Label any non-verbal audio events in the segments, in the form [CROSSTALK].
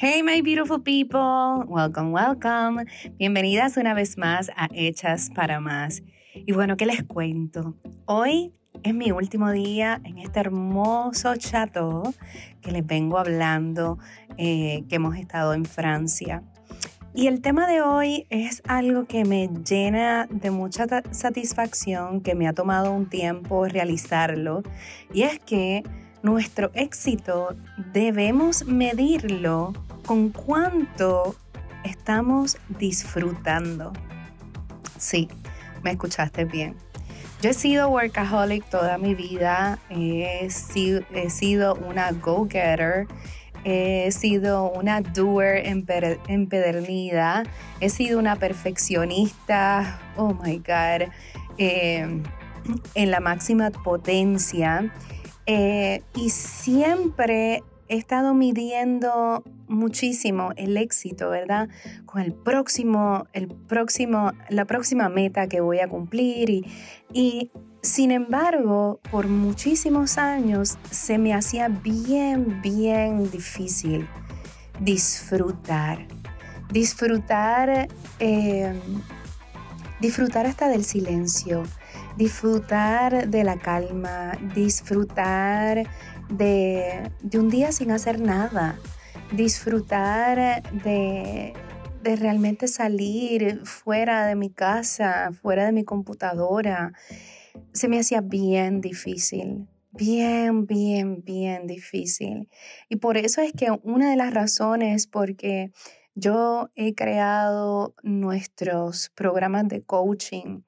Hey, my beautiful people. Welcome, welcome. Bienvenidas una vez más a Hechas para Más. Y bueno, ¿qué les cuento? Hoy es mi último día en este hermoso chateau que les vengo hablando, eh, que hemos estado en Francia. Y el tema de hoy es algo que me llena de mucha satisfacción, que me ha tomado un tiempo realizarlo, y es que nuestro éxito debemos medirlo con cuánto estamos disfrutando. Sí, me escuchaste bien. Yo he sido workaholic toda mi vida, he sido, una go-getter, he sido una doer empedernida, he sido una perfeccionista, oh my God, eh, en la máxima potencia. Eh, y siempre he estado midiendo muchísimo el éxito, ¿verdad? Con el próximo, el próximo, la próxima meta que voy a cumplir y, sin embargo, por muchísimos años se me hacía bien, bien difícil disfrutar. Disfrutar, eh, disfrutar hasta del silencio, disfrutar de la calma, disfrutar de, un día sin hacer nada, disfrutar de, de realmente salir fuera de mi casa, fuera de mi computadora. Se me hacía bien difícil, bien, bien, bien difícil. Y por eso es que una de las razones porque yo he creado nuestros programas de coaching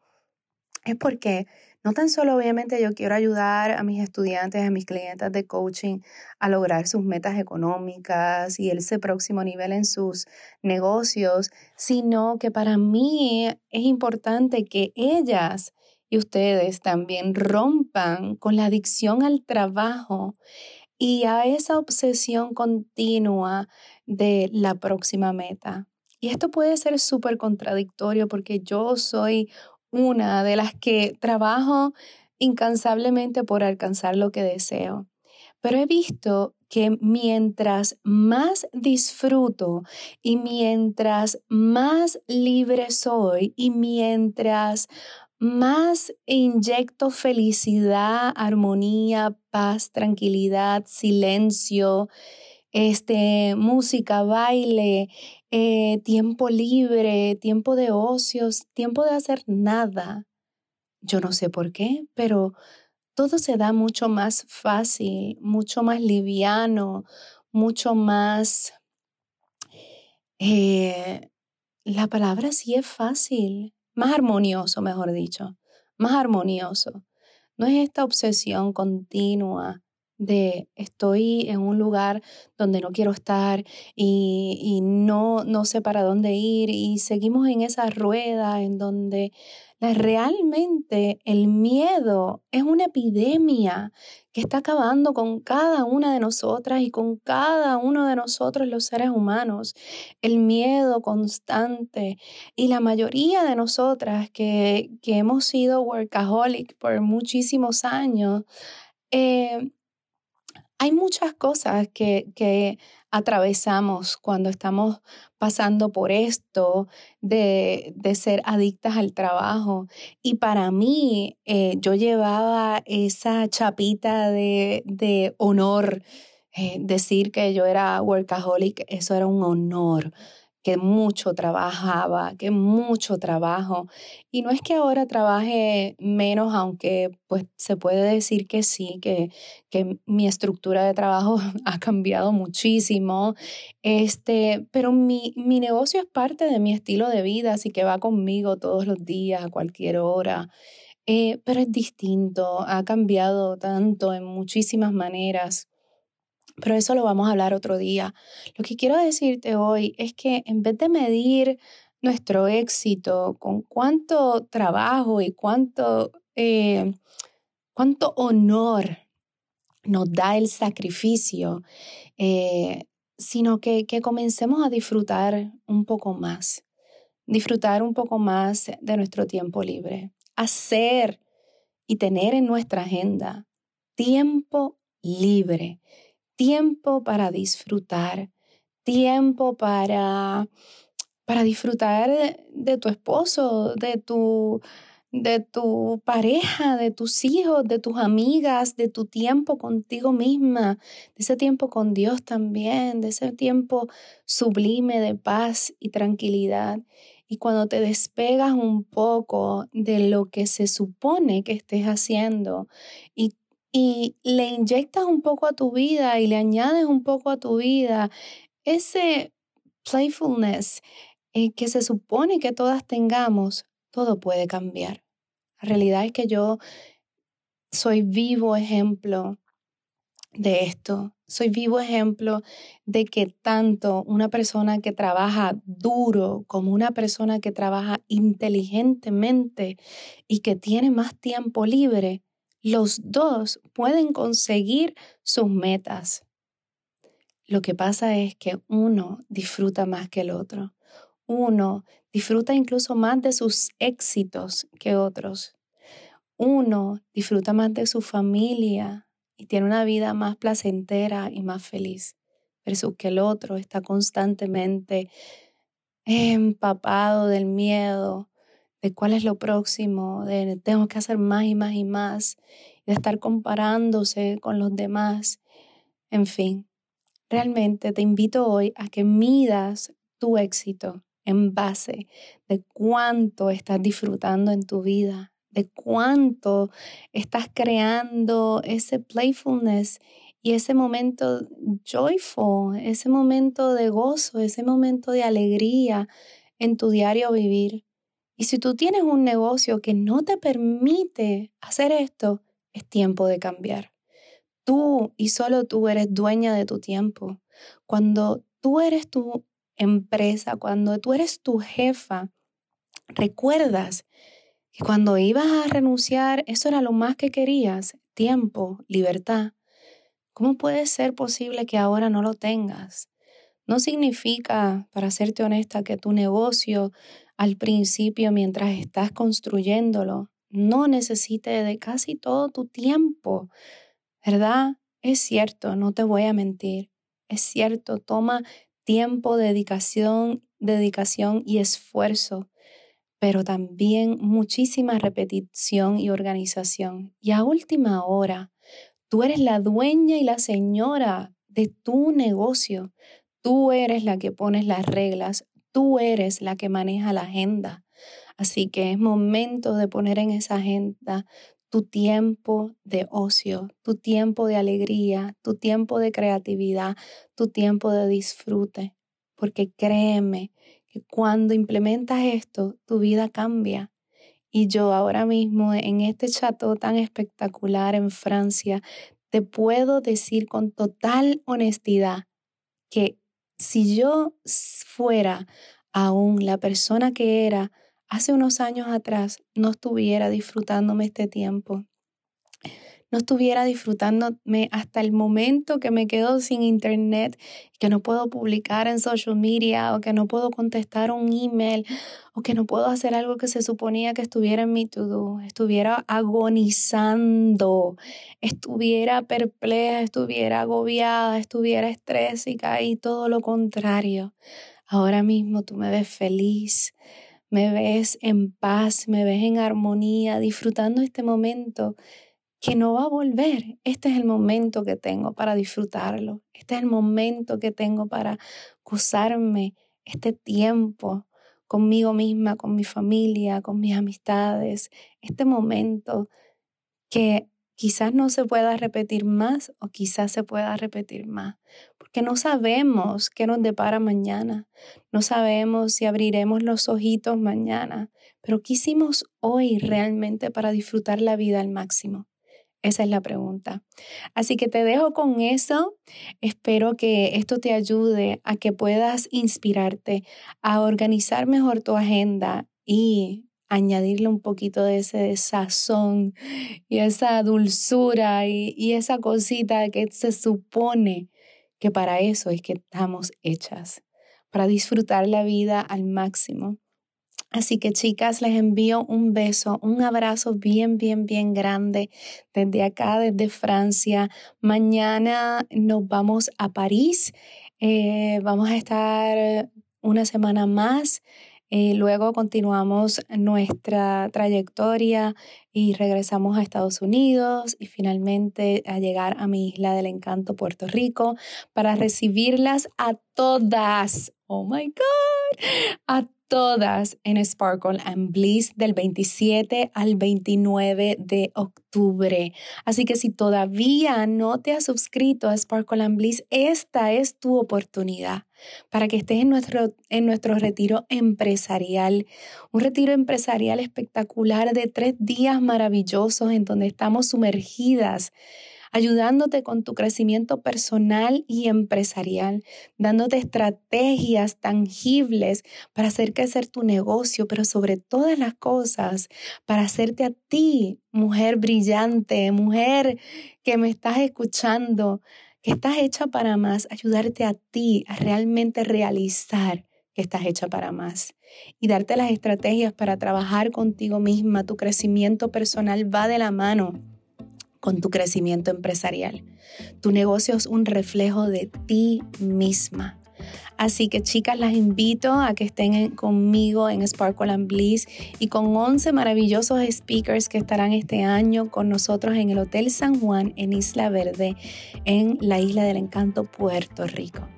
es porque no tan solo obviamente yo quiero ayudar a mis estudiantes, a mis clientes de coaching a lograr sus metas económicas y ese próximo nivel en sus negocios, sino que para mí es importante que ellas y ustedes también rompan con la adicción al trabajo y a esa obsesión continua de la próxima meta. Y esto puede ser súper contradictorio porque yo soy una de las que trabajo incansablemente por alcanzar lo que deseo. Pero he visto que mientras más disfruto y mientras más libre soy y mientras más inyecto felicidad, armonía, paz, tranquilidad, silencio, este, música, baile, eh, tiempo libre, tiempo de ocios, tiempo de hacer nada. Yo no sé por qué, pero todo se da mucho más fácil, mucho más liviano, mucho más... Eh, la palabra sí es fácil, más armonioso, mejor dicho, más armonioso. No es esta obsesión continua de estoy en un lugar donde no quiero estar y, no, no sé para dónde ir y seguimos en esa rueda en donde realmente el miedo es una epidemia que está acabando con cada una de nosotras y con cada uno de nosotros los seres humanos. El miedo constante y la mayoría de nosotras que, hemos sido workaholic por muchísimos años, eh, hay muchas cosas que, atravesamos cuando estamos pasando por esto de, ser adictas al trabajo. Y para mí, eh, yo llevaba esa chapita de, honor. Eh, decir que yo era workaholic, eso era un honor que mucho trabajaba, que mucho trabajo. Y no es que ahora trabaje menos, aunque pues se puede decir que sí, que, que mi estructura de trabajo [LAUGHS] ha cambiado muchísimo. Este, pero mi, mi negocio es parte de mi estilo de vida, así que va conmigo todos los días, a cualquier hora. Eh, pero es distinto, ha cambiado tanto en muchísimas maneras. Pero eso lo vamos a hablar otro día. Lo que quiero decirte hoy es que en vez de medir nuestro éxito con cuánto trabajo y cuánto, eh, cuánto honor nos da el sacrificio, eh, sino que, que comencemos a disfrutar un poco más, disfrutar un poco más de nuestro tiempo libre, hacer y tener en nuestra agenda tiempo libre tiempo para disfrutar, tiempo para, para disfrutar de tu esposo, de tu, de tu pareja, de tus hijos, de tus amigas, de tu tiempo contigo misma, de ese tiempo con Dios también, de ese tiempo sublime de paz y tranquilidad. Y cuando te despegas un poco de lo que se supone que estés haciendo y, y le inyectas un poco a tu vida y le añades un poco a tu vida ese playfulness eh, que se supone que todas tengamos, todo puede cambiar. La realidad es que yo soy vivo ejemplo de esto. Soy vivo ejemplo de que tanto una persona que trabaja duro como una persona que trabaja inteligentemente y que tiene más tiempo libre, los dos pueden conseguir sus metas. Lo que pasa es que uno disfruta más que el otro. Uno disfruta incluso más de sus éxitos que otros. Uno disfruta más de su familia y tiene una vida más placentera y más feliz, versus que el otro está constantemente empapado del miedo, de cuál es lo próximo, de tengo que hacer más y más y más, de estar comparándose con los demás. En fin, realmente te invito hoy a que midas tu éxito en base de cuánto estás disfrutando en tu vida, de cuánto estás creando ese playfulness y ese momento joyful, ese momento de gozo, ese momento de alegría en tu diario vivir. Y si tú tienes un negocio que no te permite hacer esto, es tiempo de cambiar. Tú y solo tú eres dueña de tu tiempo. Cuando tú eres tu empresa, cuando tú eres tu jefa, recuerdas que cuando ibas a renunciar, eso era lo más que querías, tiempo, libertad. ¿Cómo puede ser posible que ahora no lo tengas? No significa, para serte honesta, que tu negocio al principio, mientras estás construyéndolo, no necesite de casi todo tu tiempo, ¿verdad? Es cierto, no te voy a mentir. Es cierto, toma tiempo, dedicación, dedicación y esfuerzo, pero también muchísima repetición y organización. Y a última hora, tú eres la dueña y la señora de tu negocio. Tú eres la que pones las reglas, tú eres la que maneja la agenda. Así que es momento de poner en esa agenda tu tiempo de ocio, tu tiempo de alegría, tu tiempo de creatividad, tu tiempo de disfrute. Porque créeme que cuando implementas esto, tu vida cambia. Y yo ahora mismo en este chateau tan espectacular en Francia, te puedo decir con total honestidad que si yo fuera aún la persona que era hace unos años atrás no estuviera disfrutándome este tiempo. No estuviera disfrutándome hasta el momento que me quedo sin internet, que no puedo publicar en social media o que no puedo contestar un email o que no puedo hacer algo que se suponía que estuviera en mi to-do. Estuviera agonizando, estuviera perpleja, estuviera agobiada, estuviera estrésica y todo lo contrario. Ahora mismo tú me ves feliz, me ves en paz, me ves en armonía, disfrutando este momento que no va a volver. Este es el momento que tengo para disfrutarlo. Este es el momento que tengo para gozarme este tiempo conmigo misma, con mi familia, con mis amistades. Este momento que quizás no se pueda repetir más o quizás se pueda repetir más, porque no sabemos qué nos depara mañana, no sabemos si abriremos los ojitos mañana, pero ¿qué hicimos hoy realmente para disfrutar la vida al máximo? Esa es la pregunta. Así que te dejo con eso. Espero que esto te ayude a que puedas inspirarte a organizar mejor tu agenda y añadirle un poquito de ese sazón y esa dulzura y, esa cosita que se supone que para eso es que estamos hechas, para disfrutar la vida al máximo. Así que chicas, les envío un beso, un abrazo bien, bien, bien grande desde acá, desde Francia. Mañana nos vamos a París Eh, vamos a estar una semana más. Eh, luego continuamos nuestra trayectoria y regresamos a Estados Unidos y finalmente a llegar a mi isla del encanto, Puerto Rico, para recibirlas a todas. Oh my God, a todas en Sparkle and Bliss del 27 al 29 de octubre. Así que si todavía no te has suscrito a Sparkle and Bliss, esta es tu oportunidad para que estés en nuestro, en nuestro retiro empresarial. Un retiro empresarial espectacular de tres días maravillosos en donde estamos sumergidas ayudándote con tu crecimiento personal y empresarial, dándote estrategias tangibles para hacer crecer tu negocio, pero sobre todas las cosas, para hacerte a ti, mujer brillante, mujer que me estás escuchando, que estás hecha para más, ayudarte a ti a realmente realizar que estás hecha para más y darte las estrategias para trabajar contigo misma. Tu crecimiento personal va de la mano con tu crecimiento empresarial. Tu negocio es un reflejo de ti misma. Así que chicas, las invito a que estén conmigo en Sparkle and Bliss y con 11 maravillosos speakers que estarán este año con nosotros en el Hotel San Juan en Isla Verde, en la Isla del Encanto, Puerto Rico.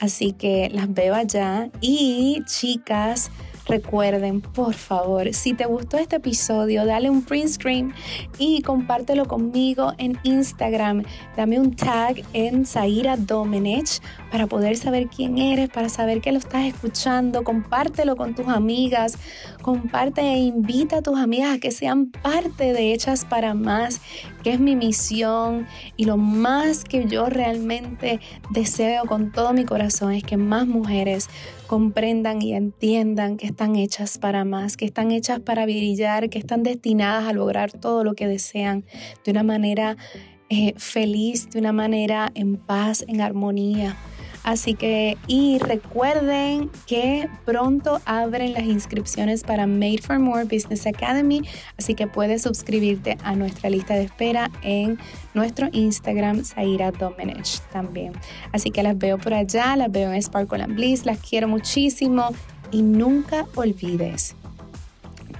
Así que las veo allá y chicas, Recuerden, por favor, si te gustó este episodio, dale un print screen y compártelo conmigo en Instagram. Dame un tag en Zaira Domenech para poder saber quién eres, para saber que lo estás escuchando. Compártelo con tus amigas, comparte e invita a tus amigas a que sean parte de Hechas para Más, que es mi misión y lo más que yo realmente deseo con todo mi corazón es que más mujeres comprendan y entiendan que están hechas para más, que están hechas para brillar, que están destinadas a lograr todo lo que desean de una manera eh, feliz, de una manera en paz, en armonía. Así que, y recuerden que pronto abren las inscripciones para Made for More Business Academy, así que puedes suscribirte a nuestra lista de espera en nuestro Instagram, Zaira Domenech también. Así que las veo por allá, las veo en Sparkle and Bliss, las quiero muchísimo y nunca olvides,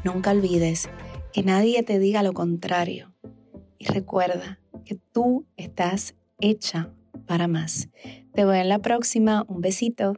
nunca olvides que nadie te diga lo contrario. Y recuerda que tú estás hecha para más. Te veo en la próxima. Un besito.